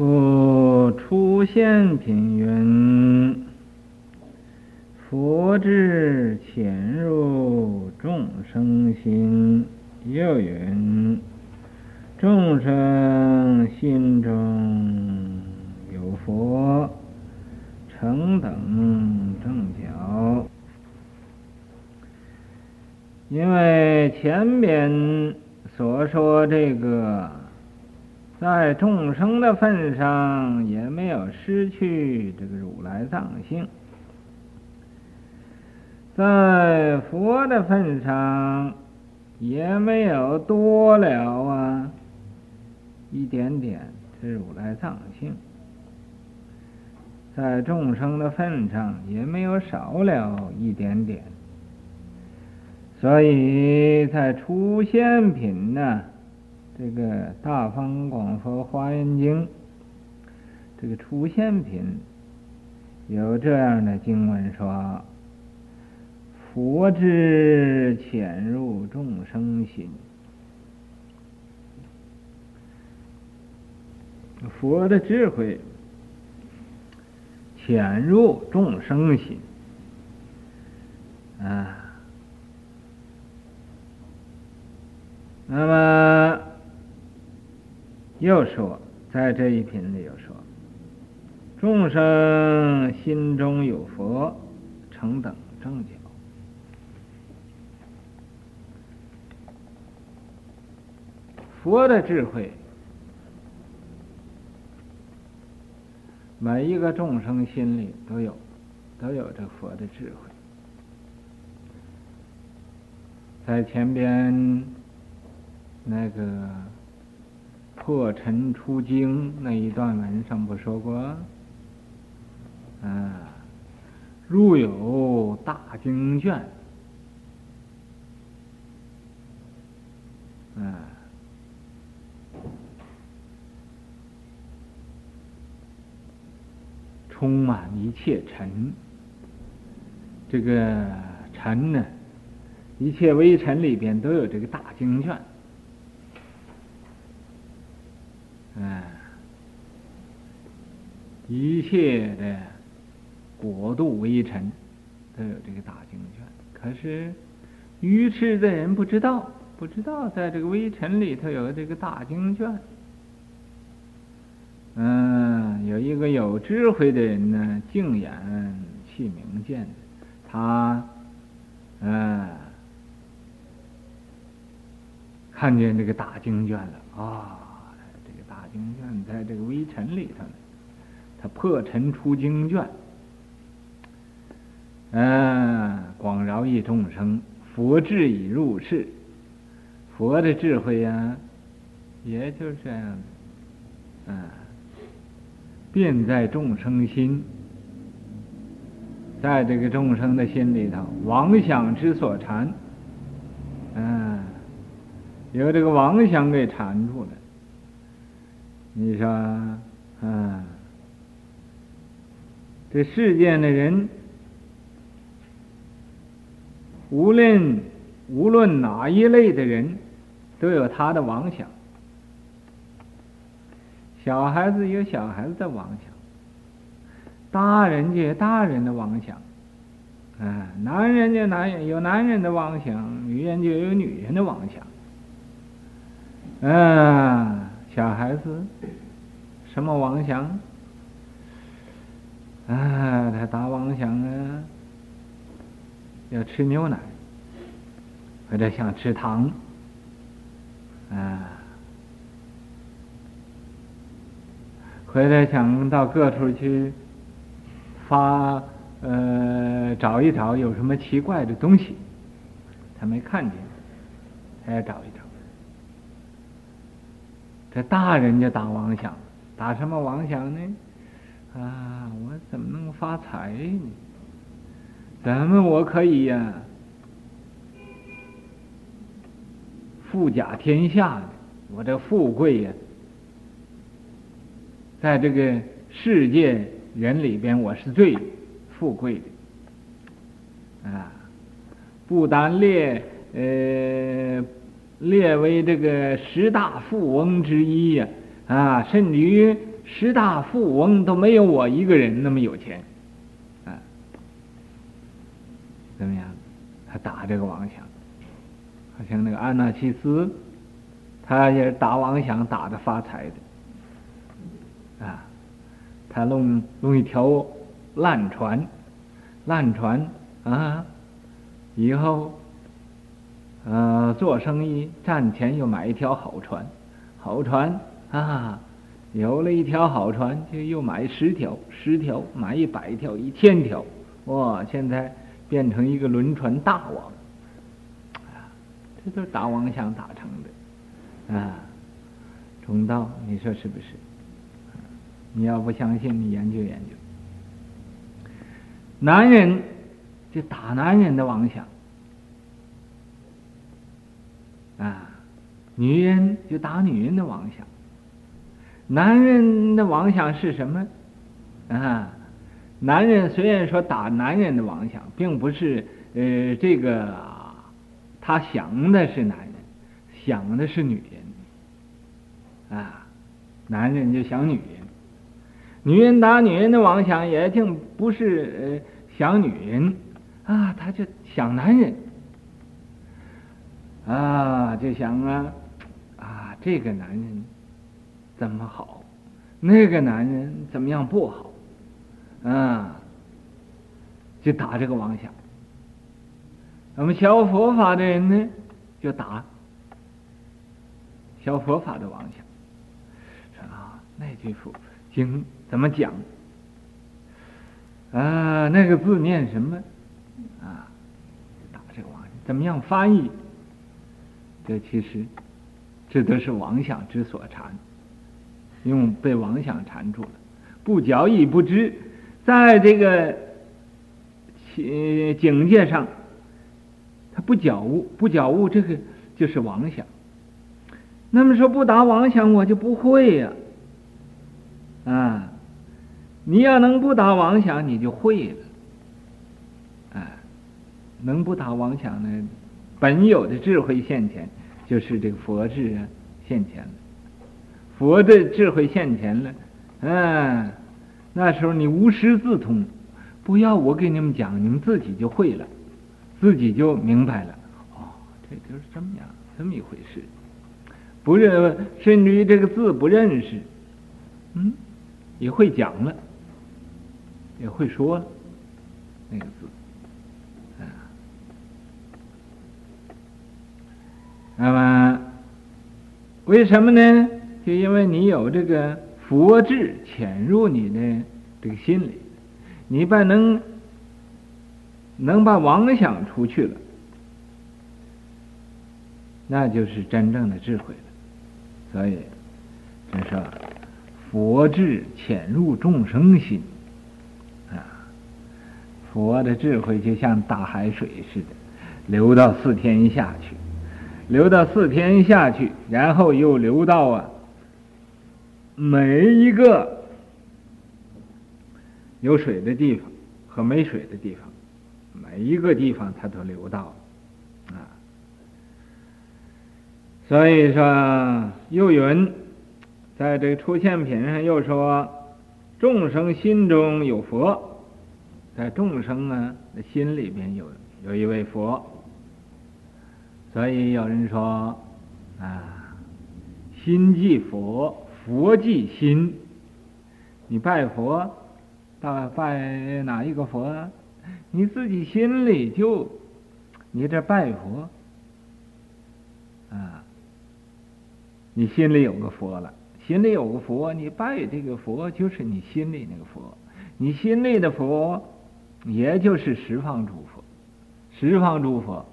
故出现品云：“佛智潜入众生心。”又云：“众生心中有佛，成等正觉。”因为前边所说这个。在众生的份上，也没有失去这个如来藏性；在佛的份上，也没有多了啊一点点这如来藏性；在众生的份上，也没有少了一点点。所以在初现品呢。这个《大方广佛华严经》这个出现品有这样的经文说：“佛之潜入众生心，佛的智慧潜入众生心啊，那么。”又说，在这一品里又说，众生心中有佛，成等正觉。佛的智慧，每一个众生心里都有，都有这佛的智慧。在前边那个。破尘出经那一段文上不说过？啊，如有大经卷，啊，充满一切尘，这个尘呢，一切微尘里边都有这个大经卷。一切的国度微尘都有这个大经卷，可是愚痴的人不知道，不知道在这个微尘里头有这个大经卷。嗯，有一个有智慧的人呢，净眼启明见，他嗯看见这个大经卷了啊。哦经卷在这个微尘里头呢，他破尘出经卷，嗯，广饶益众生，佛智已入世，佛的智慧呀、也就是这样，嗯，遍在众生心，在这个众生的心里头，妄想之所缠，嗯，由这个妄想给缠住了。你说，啊，这世间的人，无论无论哪一类的人，都有他的妄想。小孩子有小孩子的妄想，大人就有大人的妄想，啊，男人就男人有男人的妄想，女人就有女人的妄想，啊。小孩子什么妄想？啊，他大妄想啊，要吃牛奶，或者想吃糖，啊，或者想到各处去发呃找一找有什么奇怪的东西，他没看见，他要找一找。这大人就打妄想，打什么妄想呢？啊，我怎么能发财呢？怎么我可以呀、富甲天下？我这富贵呀，在这个世界人里边，我是最富贵的。啊，不单列呃。列为这个十大富翁之一呀，啊，甚至于十大富翁都没有我一个人那么有钱，啊，怎么样？他打这个王想，好像那个安纳西斯，他也是打王想打的发财的，啊，他弄弄一条烂船，烂船啊，以后，呃，做生意赚钱又买一条好船，好船啊，有了一条好船就又买十条，十条买一百条，一千条，哇，现在。变成一个轮船大王，啊，这都是打妄想打成的，啊，中道，你说是不是？你要不相信，你研究研究。男人就打男人的妄想，啊，女人就打女人的妄想。男人的妄想是什么？啊？男人虽然说打男人的妄想，并不是呃这个他想的是男人，想的是女人，啊，男人就想女人，女人打女人的妄想也并不是呃想女人，啊，他就想男人，啊，就想啊啊这个男人怎么好，那个男人怎么样不好。啊，就打这个妄想。我们学佛法的人呢，就打学佛法的妄想。啊，那句佛经怎么讲？啊，那个字念什么？啊，打这个妄想，怎么样翻译？这其实，这都是妄想之所缠，用被妄想缠住了，不觉亦不知。在这个境界上，他不觉悟，不觉悟，这个就是妄想。那么说不打妄想，我就不会呀，啊，你要能不打妄想，你就会了，啊，能不打妄想呢？本有的智慧现前，就是这个佛智啊现前了，佛的智慧现前了，嗯。那时候你无师自通，不要我给你们讲，你们自己就会了，自己就明白了。哦，这就是这么样，这么一回事。不认，甚至于这个字不认识，嗯，也会讲了，也会说了那个字。啊，那么为什么呢？就因为你有这个。佛智潜入你的这个心里，你把能能把妄想除去了，那就是真正的智慧了。所以，就说佛智潜入众生心啊，佛的智慧就像大海水似的，流到四天下去，流到四天下去，然后又流到啊。每一个有水的地方和没水的地方，每一个地方它都流到啊。所以说，又云，在这个出现品上又说，众生心中有佛，在众生啊的心里边有有一位佛。所以有人说啊，心即佛。佛即心，你拜佛，到拜哪一个佛？你自己心里就，你这拜佛，啊，你心里有个佛了，心里有个佛，你拜这个佛就是你心里那个佛，你心里的佛，也就是十方诸佛，十方诸佛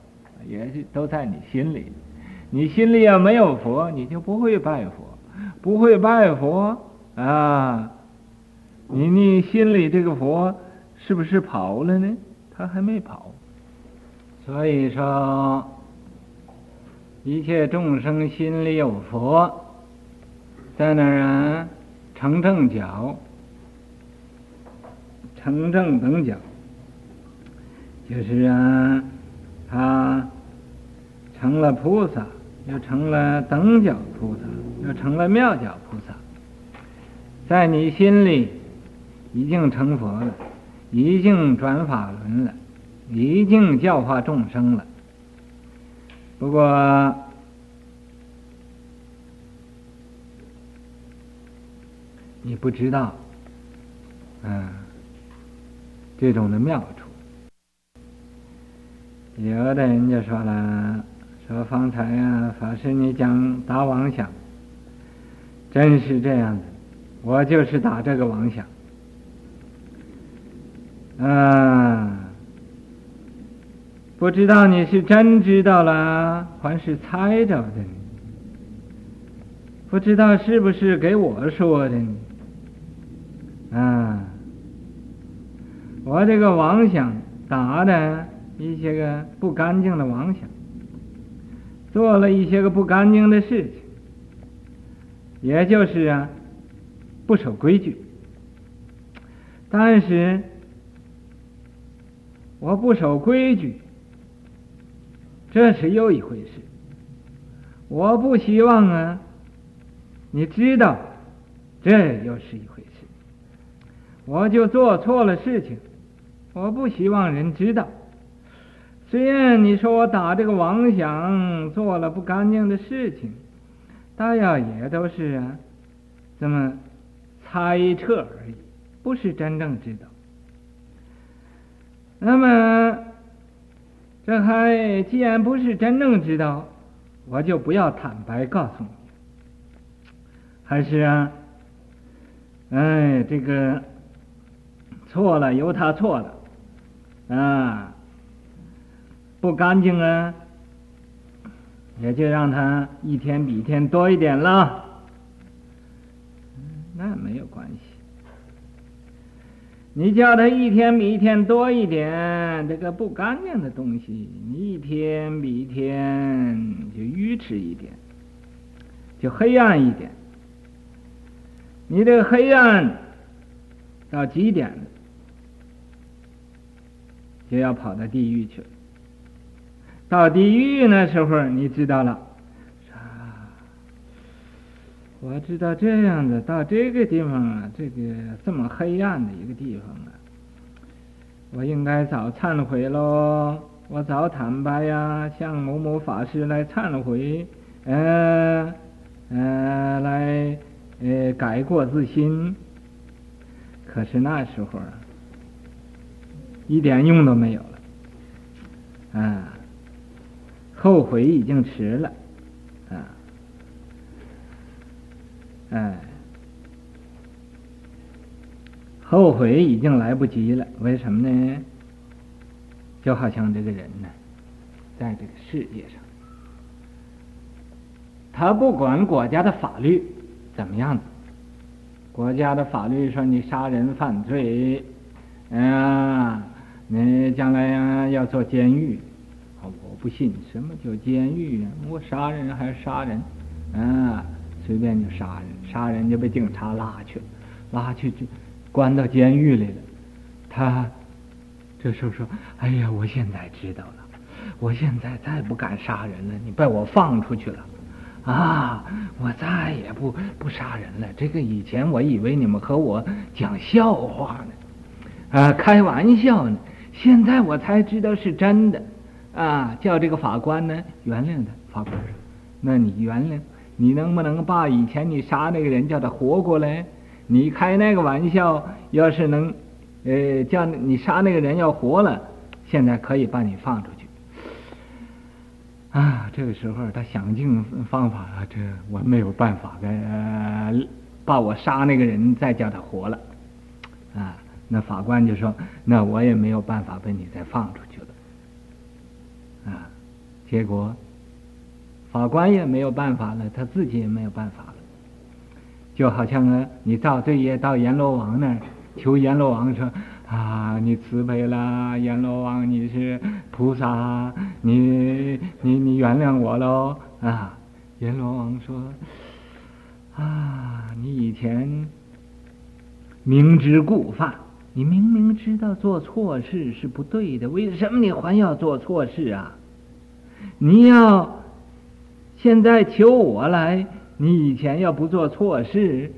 也就都在你心里，你心里要没有佛，你就不会拜佛。不会拜佛啊！你你心里这个佛是不是跑了呢？他还没跑。所以说，一切众生心里有佛，在那儿啊，成正觉，成正等觉，就是啊，他成了菩萨。又成了等觉菩萨，又成了妙觉菩萨。在你心里已经成佛了，已经转法轮了，已经教化众生了。不过，你不知道，嗯，这种的妙处。有的人就说了，说方才呀，法师你讲打妄想，真是这样子，我就是打这个妄想，嗯，不知道你是真知道了，还是猜着的？不知道是不是给我说的？啊，我这个妄想打的。一些个不干净的妄想，做了一些个不干净的事情，也就是啊，不守规矩。但是我不守规矩，这是又一回事。我不希望啊，你知道，这又是一回事。我就做错了事情，我不希望人知道。虽然你说我打这个妄想做了不干净的事情，大家也都是啊，这么猜测而已，不是真正知道。那么，这还既然不是真正知道，我就不要坦白告诉你，还是啊，哎，这个错了，由他错了，啊。不干净啊，也就让他一天比一天多一点了。那没有关系。你叫他一天比一天多一点，这个不干净的东西，你一天比一天就愚痴一点，就黑暗一点。你这个黑暗到极点了，就要跑到地狱去了。到地狱那时候，你知道了，啊，我知道这样的，到这个地方啊，这个这么黑暗的一个地方啊，我应该早忏悔喽，我早坦白呀，向某某法师来忏悔，嗯、呃、嗯、呃，来呃改过自新。可是那时候啊，一点用都没有了，啊。后悔已经迟了，啊，哎，后悔已经来不及了。为什么呢？就好像这个人呢，在这个世界上，他不管国家的法律怎么样子，国家的法律说你杀人犯罪，啊，你将来要坐监狱。我不信什么叫监狱啊？我杀人还是杀人，啊，随便就杀人，杀人就被警察拉去了，拉去就关到监狱里了。他这时候说：“哎呀，我现在知道了，我现在再不敢杀人了。你把我放出去了，啊，我再也不不杀人了。这个以前我以为你们和我讲笑话呢，啊，开玩笑呢，现在我才知道是真的。”啊，叫这个法官呢原谅他。法官说：“那你原谅，你能不能把以前你杀那个人叫他活过来？你开那个玩笑，要是能，呃，叫你杀那个人要活了，现在可以把你放出去。”啊，这个时候他想尽方法了，这我没有办法的，呃，把我杀那个人再叫他活了。啊，那法官就说：“那我也没有办法把你再放出去。”，结果法官也没有办法了，他自己也没有办法了，就好像啊，你造罪业到阎罗王那儿求阎罗王说啊，你慈悲啦，阎罗王你是菩萨，你你你原谅我喽啊！阎罗王说啊，你以前明知故犯，你明明知道做错事是不对的，为什么你还要做错事啊？你要现在求我来，你以前要不做错事，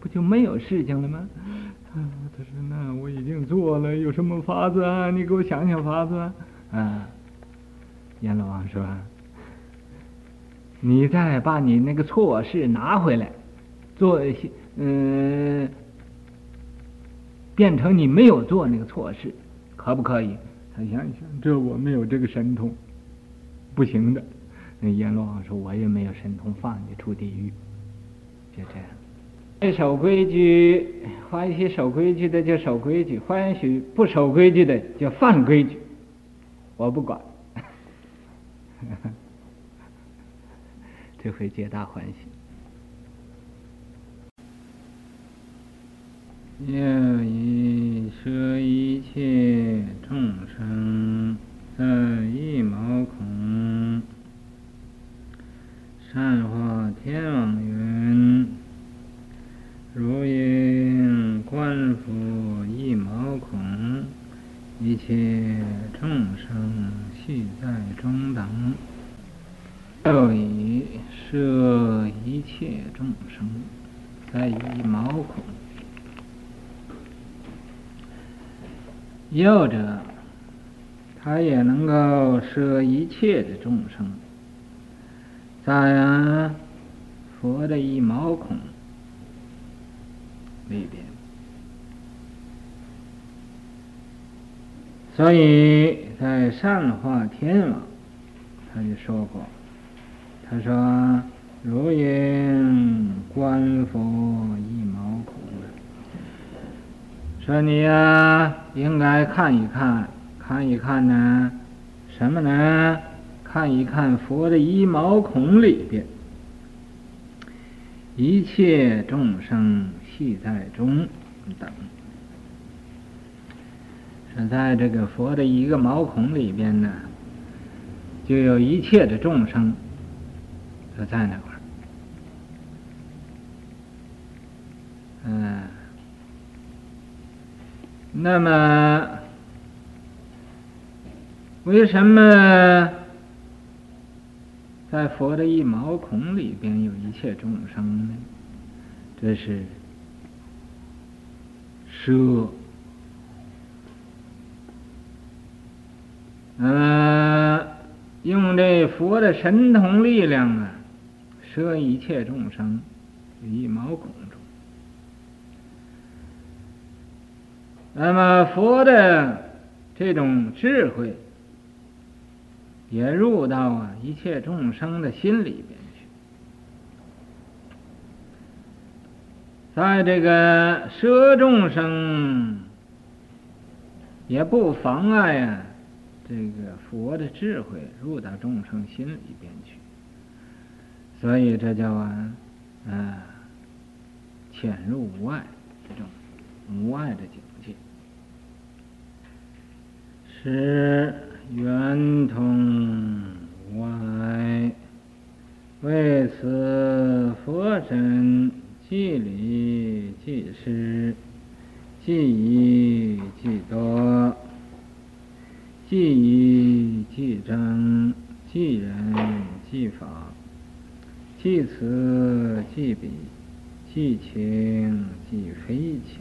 不就没有事情了吗？啊他说：“那我已经做了，有什么法子啊？你给我想想法子啊！”啊，阎罗王说：“你再把你那个错事拿回来，做嗯，变成你没有做那个错事，可不可以？”他想一想，这我没有这个神通，不行的。那阎罗王说：“我也没有神通，放你出地狱。”就这样。爱守规矩，欢喜守规矩的就守规矩，欢喜不守规矩的就犯规矩，我不管，这回皆大欢喜。又以摄一切众生在一毛孔，善化天王云。如应观佛一毛孔，一切众生系在中等。又以摄一切众生在一毛孔。右者，他也能够摄一切的众生，在佛的一毛孔。里边，所以在善化天王，他就说过，他说：“如应观佛一毛孔，说你呀、应该看一看，看一看呢，什么呢？看一看佛的一毛孔里边，一切众生。”系在中等，是在这个佛的一个毛孔里边呢，就有一切的众生都在那块儿。嗯，那么为什么在佛的一毛孔里边有一切众生呢？这是。摄，呃，用这佛的神通力量啊，摄一切众生于一毛孔那么佛的这种智慧，也入到啊一切众生的心里边去。在这个摄众生，也不妨碍啊，这个佛的智慧入到众生心里边去，所以这叫啊，啊，潜入无碍这种无碍的境界，是圆通无碍，为此佛身。即理即失，即义即多，即义即真，即人即法，即此即彼，即情即非情，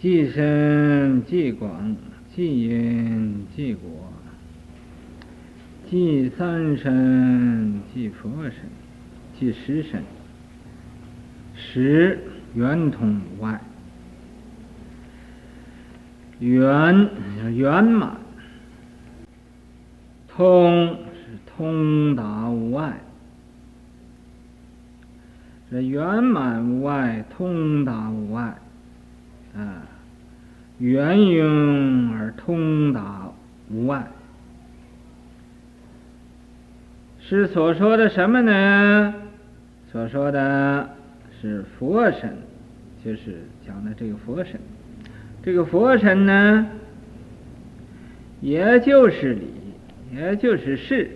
即深即广，即因即果，即三身即佛身。即实身，十圆通无碍，圆圆满，通是通达无碍，这圆满无碍，通达无碍，啊，圆融而通达无碍，是所说的什么呢？所说的是佛身，就是讲的这个佛身。这个佛身呢，也就是理，也就是事。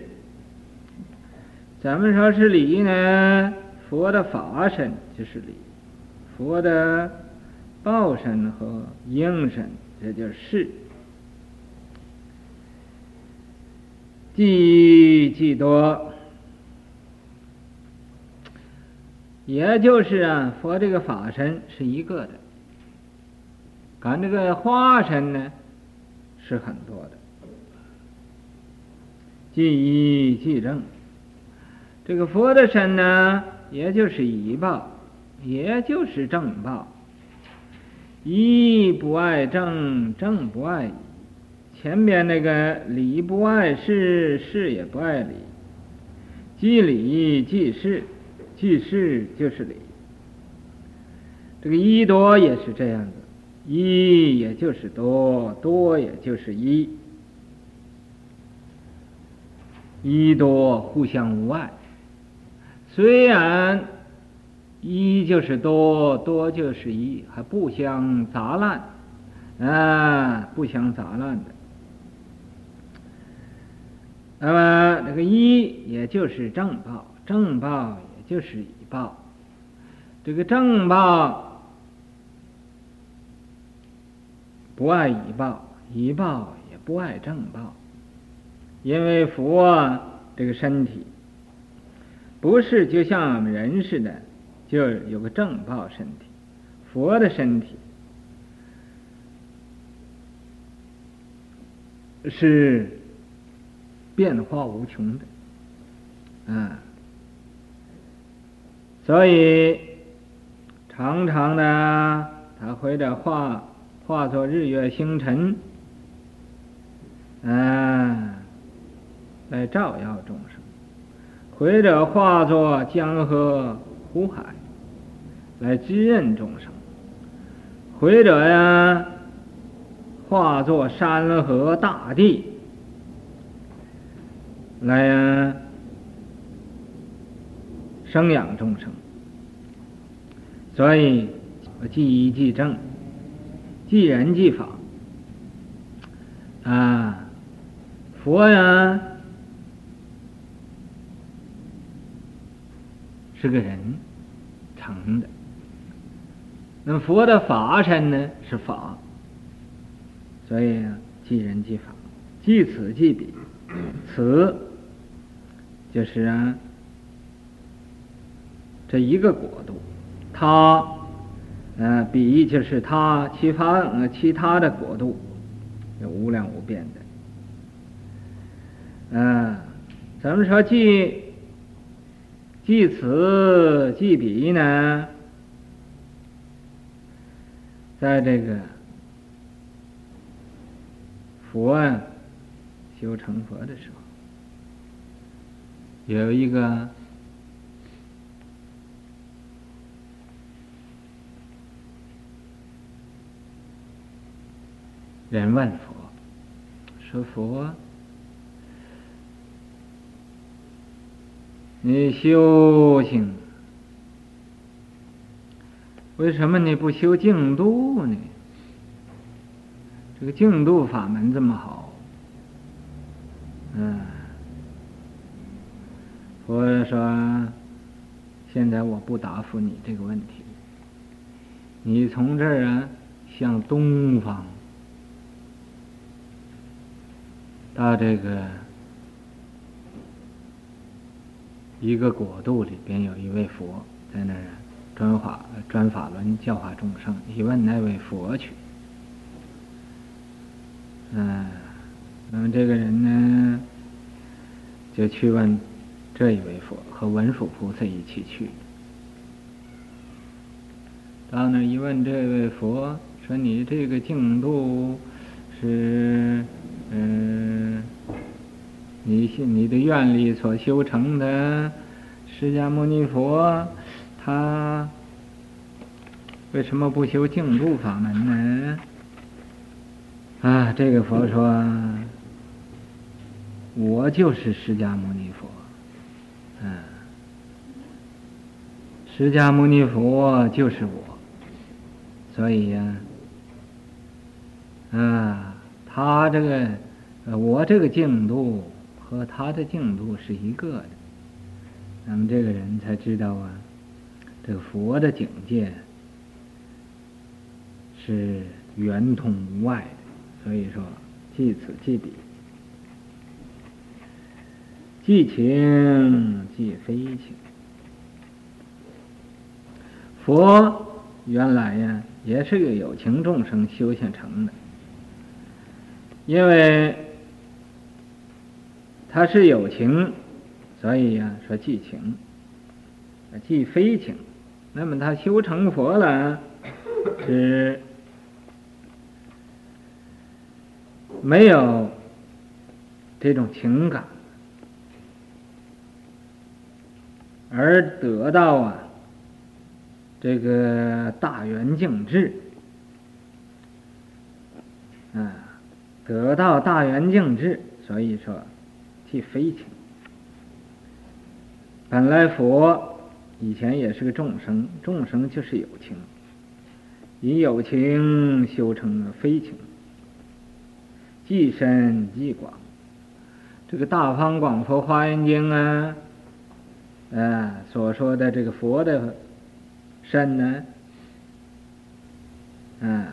咱们说是理呢？佛的法身就是理，佛的报身和应身，这就是事。即即多。也就是啊，佛这个法身是一个的，感这个化身呢是很多的，即一即正，这个佛的身呢，也就是一报，也就是正报，一不爱正，正不爱一。前边那个理不爱事，事也不爱理，即理即事，即事就是理。这个一多也是这样子，一也就是多，多也就是一，一多互相无碍。虽然一就是多，多就是一，还不相杂乱，啊，不相杂乱的。那么这个一也就是正报，正报也就是一报。这个正报不爱以报，以报也不爱正报。因为佛这个身体不是就像我们人似的，就有个正报身体。佛的身体是。变化无穷的，啊，所以常常的，他或者化化作日月星辰，啊，来照耀众生；或者化作江河湖海，来滋润众生；或者呀，化作山河大地。来呀，生养众生，所以我即一即正，即人即法。啊，佛呀是个人成的，那佛的法身呢是法，所以即人即法，即此即彼，此。就是啊，这一个国度，他，呃，彼就是他其他呃其他的国度，有无量无边的，嗯、呃，怎么说即即此即彼呢？在这个佛啊修成佛的时候。有一个人问佛：“说佛，你修行为什么你不修净度呢？这个净度法门这么好，嗯。”我说：“现在我不答复你这个问题。你从这儿啊，向东方到这个一个国度里边，有一位佛在那儿转法转法轮教化众生。你问那位佛去。嗯，那么这个人呢，就去问。”这一位佛和文殊菩萨一起去，到那一问，这位佛说：“你这个净土是，嗯、你信你的愿力所修成的，释迦牟尼佛，他为什么不修净土法门呢？”啊，这个佛说：“我就是释迦牟尼佛。”嗯，释迦牟尼佛就是我，所以呀，啊，他这个，我这个净土和他的净土是一个的，那么这个人才知道啊，这个佛的境界是圆通无碍的，所以说，即此即彼。即情即非情，佛原来呀，也是个有情众生修行成的，因为他是有情，所以呀说即情，即非情。那么他修成佛了，是没有这种情感，而得到啊这个大圆净智，啊，得到大圆净智，所以说即非情。本来佛。以前也是个众生，众生就是有情，以有情修成了非情，既深既广。这个《大方广佛华严经》啊，啊所说的这个佛的身呢，啊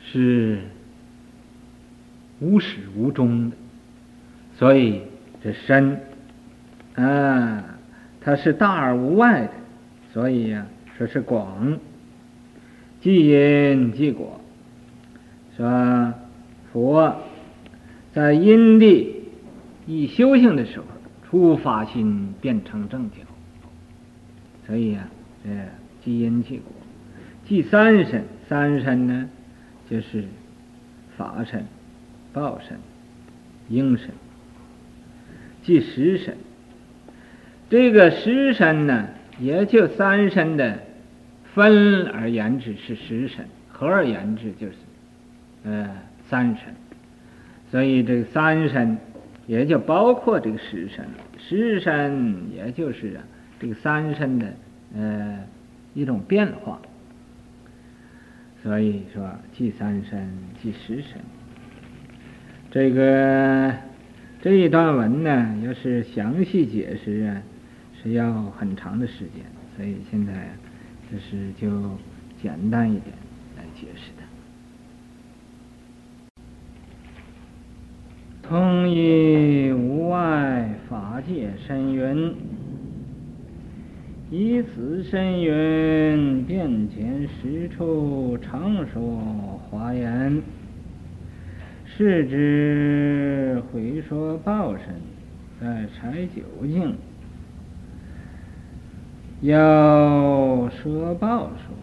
是无始无终的，所以这身啊。它是大而无外的，所以呀、说是广，即因即果。说佛在因地一修行的时候，初发心便成正觉。所以呀、啊，这即因即果，即三身，三身呢，就是法身、报身、应身，即十身。这个十身呢，也就三身的分而言之是十身，合而言之就是呃三身。所以这个三身也就包括这个十身，十身也就是啊这个三身的呃一种变化。所以说，即三身，即十身。这个这一段文呢，要是详细解释啊。是要很长的时间，所以现在就是就简单一点来解释的。通以无碍法界深云，以此深云遍前十处常说华严，是指回说报身在柴九境。要说报说，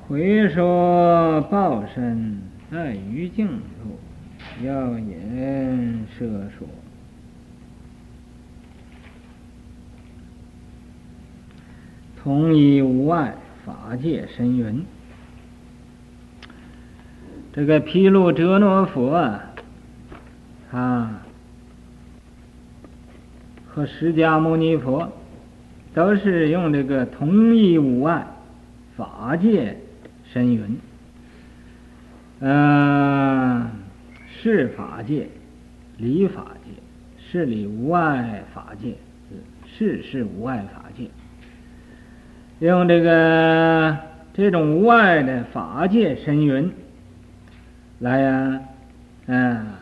回说报身在于净土，要言摄说，同一无碍法界深云。这个毗卢遮那佛啊。啊，和释迦牟尼佛都是用这个同一无碍法界深云，嗯，事法界、理法界、事理无碍法界、事事无碍法界，用这个这种无碍的法界深云来呀，嗯。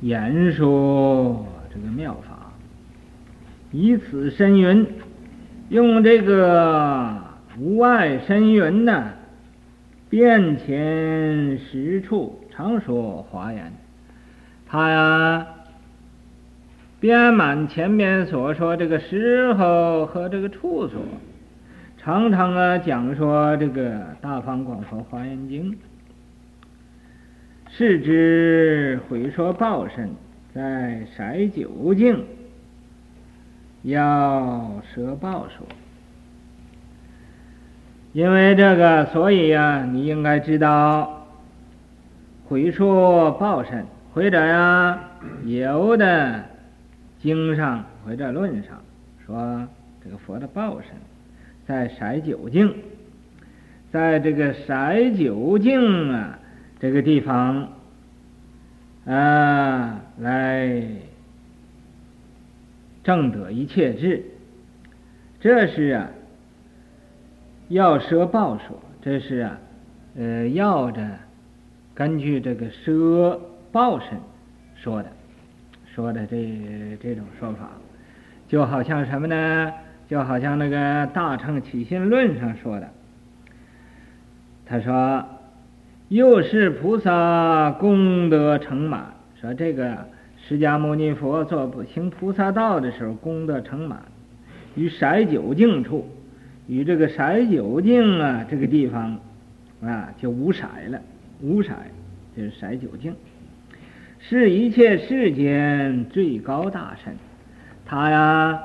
言说这个妙法，以此深云，用这个无碍深云呢，遍前十处常说华严。他呀，编满前面所说这个时候和这个处所，常常啊讲说这个大方广佛华严经。是指会说报身在刹九境，要说报说，因为这个，所以呀、你应该知道，会说报身，或者呀，有的经上或者论上说，这个佛的报身在刹九境，在这个刹九境啊。这个地方啊，来正得一切智，这是啊，要奢报说，这是啊，呃，要着根据这个奢报身说的，说的这这种说法，就好像什么呢？就好像那个《大乘起信论》上说的，他说：“又是菩萨功德成满。”说这个释迦牟尼佛做行菩萨道的时候，功德成满，于色究竟处，与这个色究竟啊这个地方啊就无色了，无色就是色究竟。是一切世间最高大神，他呀，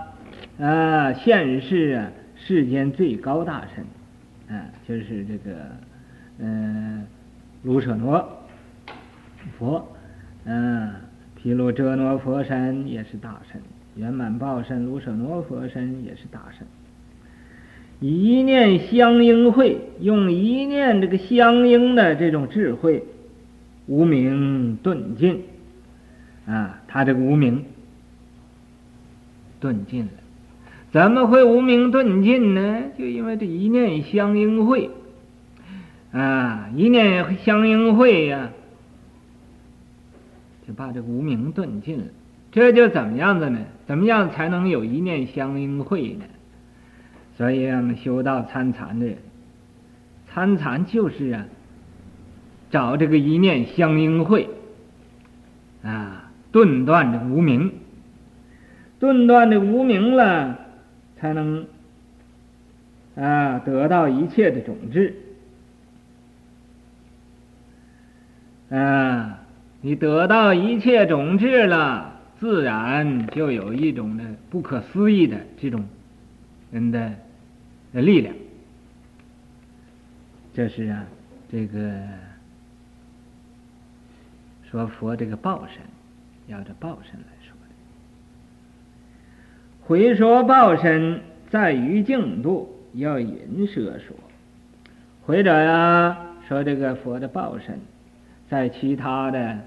啊，现世啊，世间最高大神，啊，就是这个，嗯、卢舍那佛，嗯、毗卢遮那佛身也是大圣，圆满报身卢舍那佛身也是大圣，一念相应会，用一念这个相应的这种智慧。无明顿尽，啊，他这个无明顿尽了，怎么会无明顿尽呢？就因为这一念相应会，啊，一念相应会呀，就把这个无明顿尽了。这就怎么样子呢？怎么样才能有一念相应会呢？所以我们修道参禅的人，参禅就是啊。找这个一念相应会，啊，顿断这无明，顿断这无明了，才能啊得到一切的种子。啊，你得到一切种智了，自然就有一种的不可思议的这种人的力量。这是啊，这个。说佛这个报身，要这报身来说的。回说报身在于净土，要引舍说。或者呀，说这个佛的报身，在其他的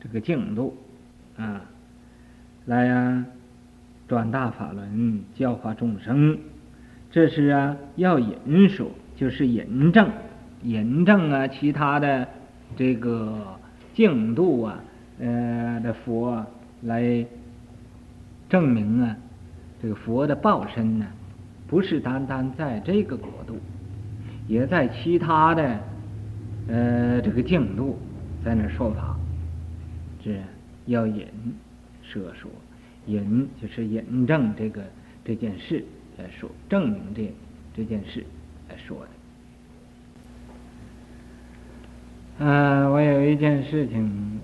这个净土啊，来呀转大法轮，教化众生。这是啊，要引说，就是引证，引证啊，其他的。这个净土啊，呃的佛啊，来证明啊，这个佛的报身呢，不是单单在这个国度，也在其他的呃这个净土在那说法，是要引舍说，引就是引证这个这件事来说，证明这这件事来说的。嗯、我有一件事情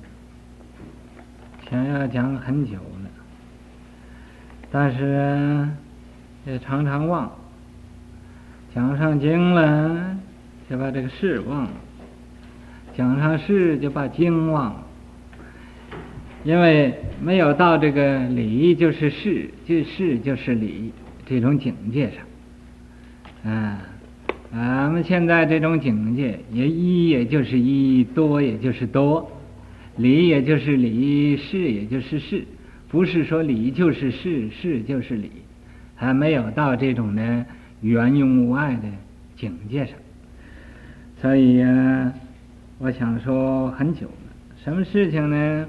想要讲很久了，但是也常常忘，讲上经了就把这个事忘了，讲上事就把经忘了，因为没有到这个理就是事，这事就是理这种境界上，嗯。俺们现在这种境界，也一也就是一，多也就是多，理也就是理，事也就是事，不是说理就是事，事就是理，还没有到这种呢圆融无碍的境界上。所以呀，我想说很久了，什么事情呢？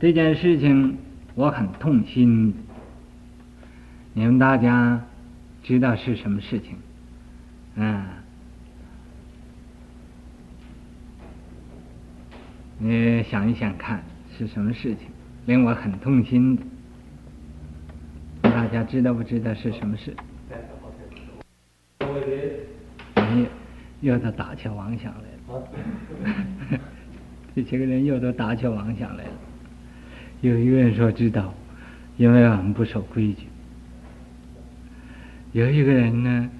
这件事情我很痛心，你们大家知道是什么事情？嗯，你想一想看是什么事情令我很痛心的？大家知道不知道是什么事？你又在打起妄想来了，这些个人又都打起妄想来了。有一个人说知道，因为我们不守规矩。有一个人呢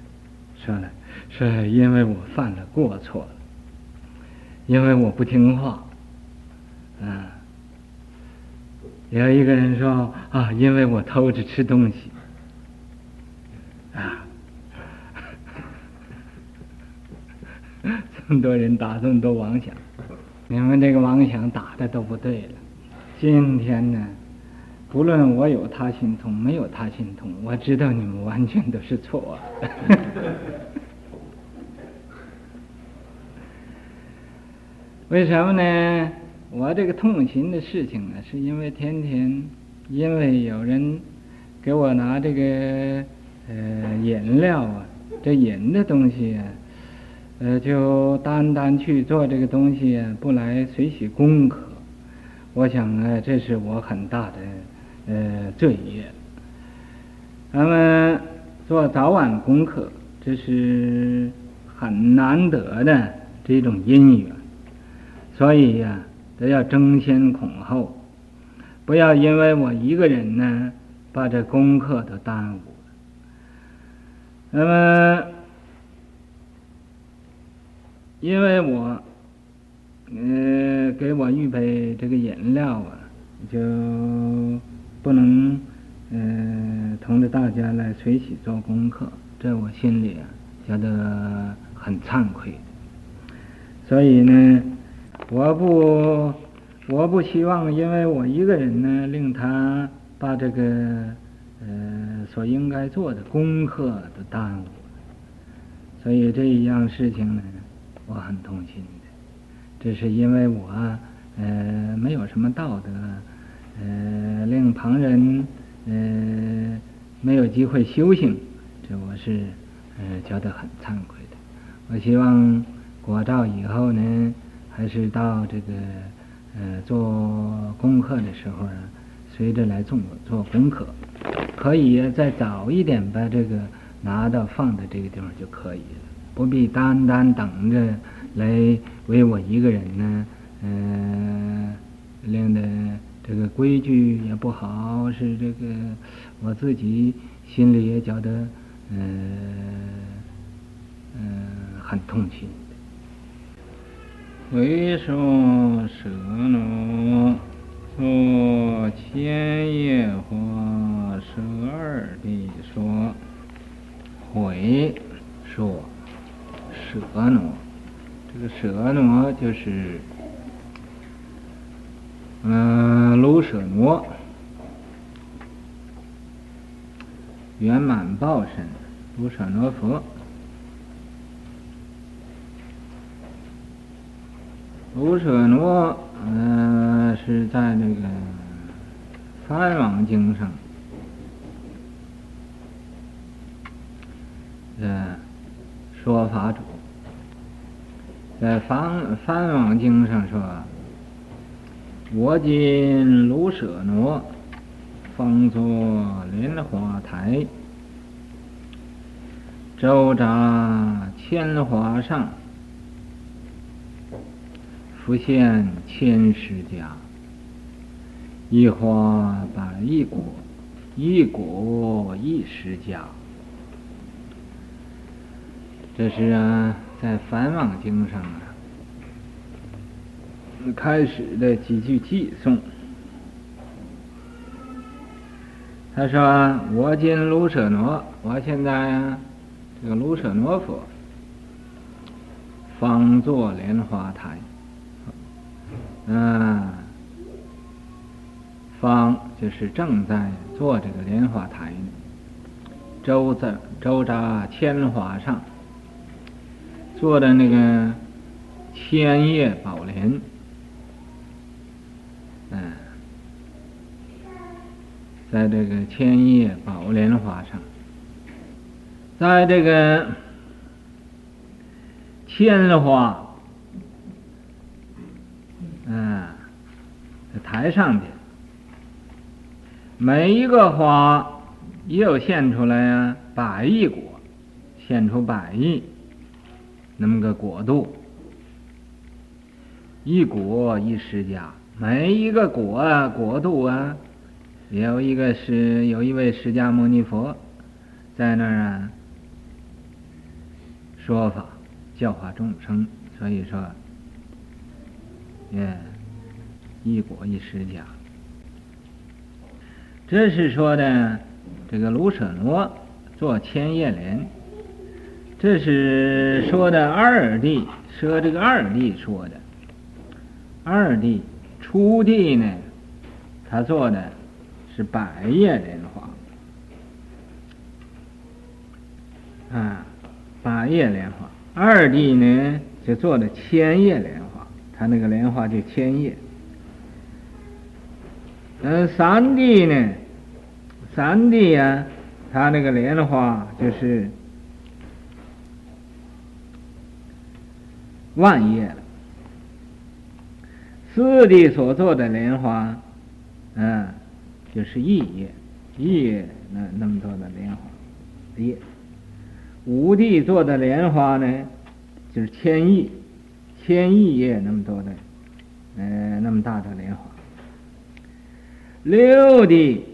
说了。是因为我犯了过错，因为我不听话，啊，有一个人说啊，因为我偷着吃东西，啊，这么多人打这么多妄想，你们这个妄想打的都不对了。今天呢，不论我有他心痛没有他心痛，我知道你们完全都是错。为什么呢？我这个痛心的事情啊，是因为天天因为有人给我拿这个呃饮料啊，这饮的东西啊，呃，就单单去做这个东西，不来随喜功课。我想啊，这是我很大的呃罪业。那么做早晚功课，这是很难得的这种因缘，所以呀、啊。都要争先恐后，不要因为我一个人呢，把这功课都耽误了。那么，因为我，呃，给我预备这个饮料啊，就不能，呃，同着大家来随喜做功课，这我心里啊觉得很惭愧。所以呢。我不，我不希望因为我一个人呢，令他把这个呃所应该做的功课都耽误了。所以这一样事情呢，我很痛心的。这是因为我呃没有什么道德，呃令旁人呃没有机会修行，这我是呃觉得很惭愧的。我希望国照以后呢。还是到这个呃做功课的时候呢，随着来做做功课，可以再早一点把这个拿到放在这个地方就可以了，不必单单等着来为我一个人呢，嗯、呃，令的这个规矩也不好，是这个我自己心里也觉得嗯嗯、很痛心。回说舍那作千叶花舍二地说，回说舍那，这个舍那就是嗯卢舍那圆满报身。卢舍那佛。卢舍那，嗯、呃，是在那个《梵网经》上，呃，说法主，在《梵梵网经》上说：“我今卢舍那，方坐莲花台，周匝千华上。”复现千世家，一花百一果，一果一世家。这是啊，在《梵网经》上啊，开始的几句偈颂。他说：“我今卢舍那，我现在啊，这个卢舍那佛，方坐莲花台。”嗯，方就是正在做这个莲花台呢，周在周匝千华上，做的那个千叶宝莲，嗯，在这个千叶宝莲花上，在这个千华。嗯，在台上的每一个花，也有现出来啊，百亿果，现出百亿。那么个果度，一果一施家，每一个果啊果度啊，有一个是有一位释迦牟尼佛在那儿啊说法教化众生，所以说。嗯，一果一施家，这是说的这个卢舍罗做千叶莲，这是说的二弟，说这个二弟说的，二弟初地呢，他做的是百叶莲花，啊，百叶莲花，二弟呢就做的千叶莲花。他那个莲花就千叶，嗯，三弟呢？三弟呀，他那个莲花就是万叶了。四地所做的莲花，嗯，就是亿叶，亿叶那那么多的莲花叶。五地做的莲花呢，就是千亿，千亿叶那么多的，呃，那么大的莲花。六地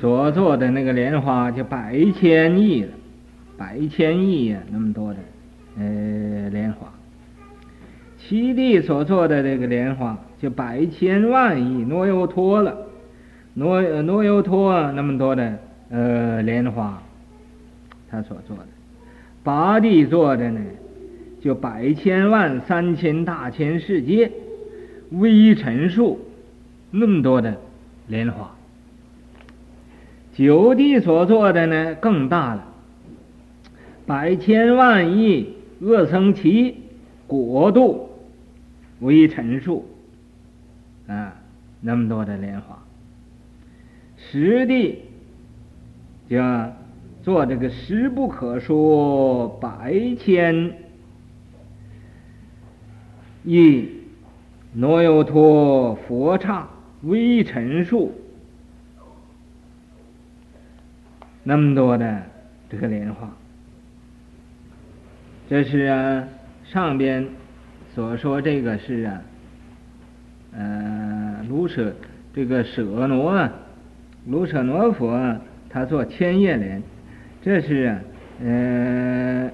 所做的那个莲花就百千亿了，百千亿呀，那么多的，呃，莲花。七地所做的这个莲花，就百千万亿罗由托了，罗罗由托那么多的呃莲花，他所做的。八地做的呢，就百千万三千大千世界，微尘数那么多的莲花。九地所做的呢，更大了，百千万亿恶僧只国度。微尘数啊，那么多的莲花，十地就做这个十不可说百千亿挪有托佛刹微尘数，那么多的这个莲花，这是啊上边。所说这个是啊，呃，卢舍这个舍罗啊，卢舍罗佛，他做千叶莲，这是啊，呃，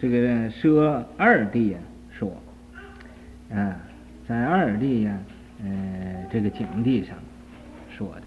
这个舍二弟啊说，啊，在二弟呀，呃，这个景地上说的。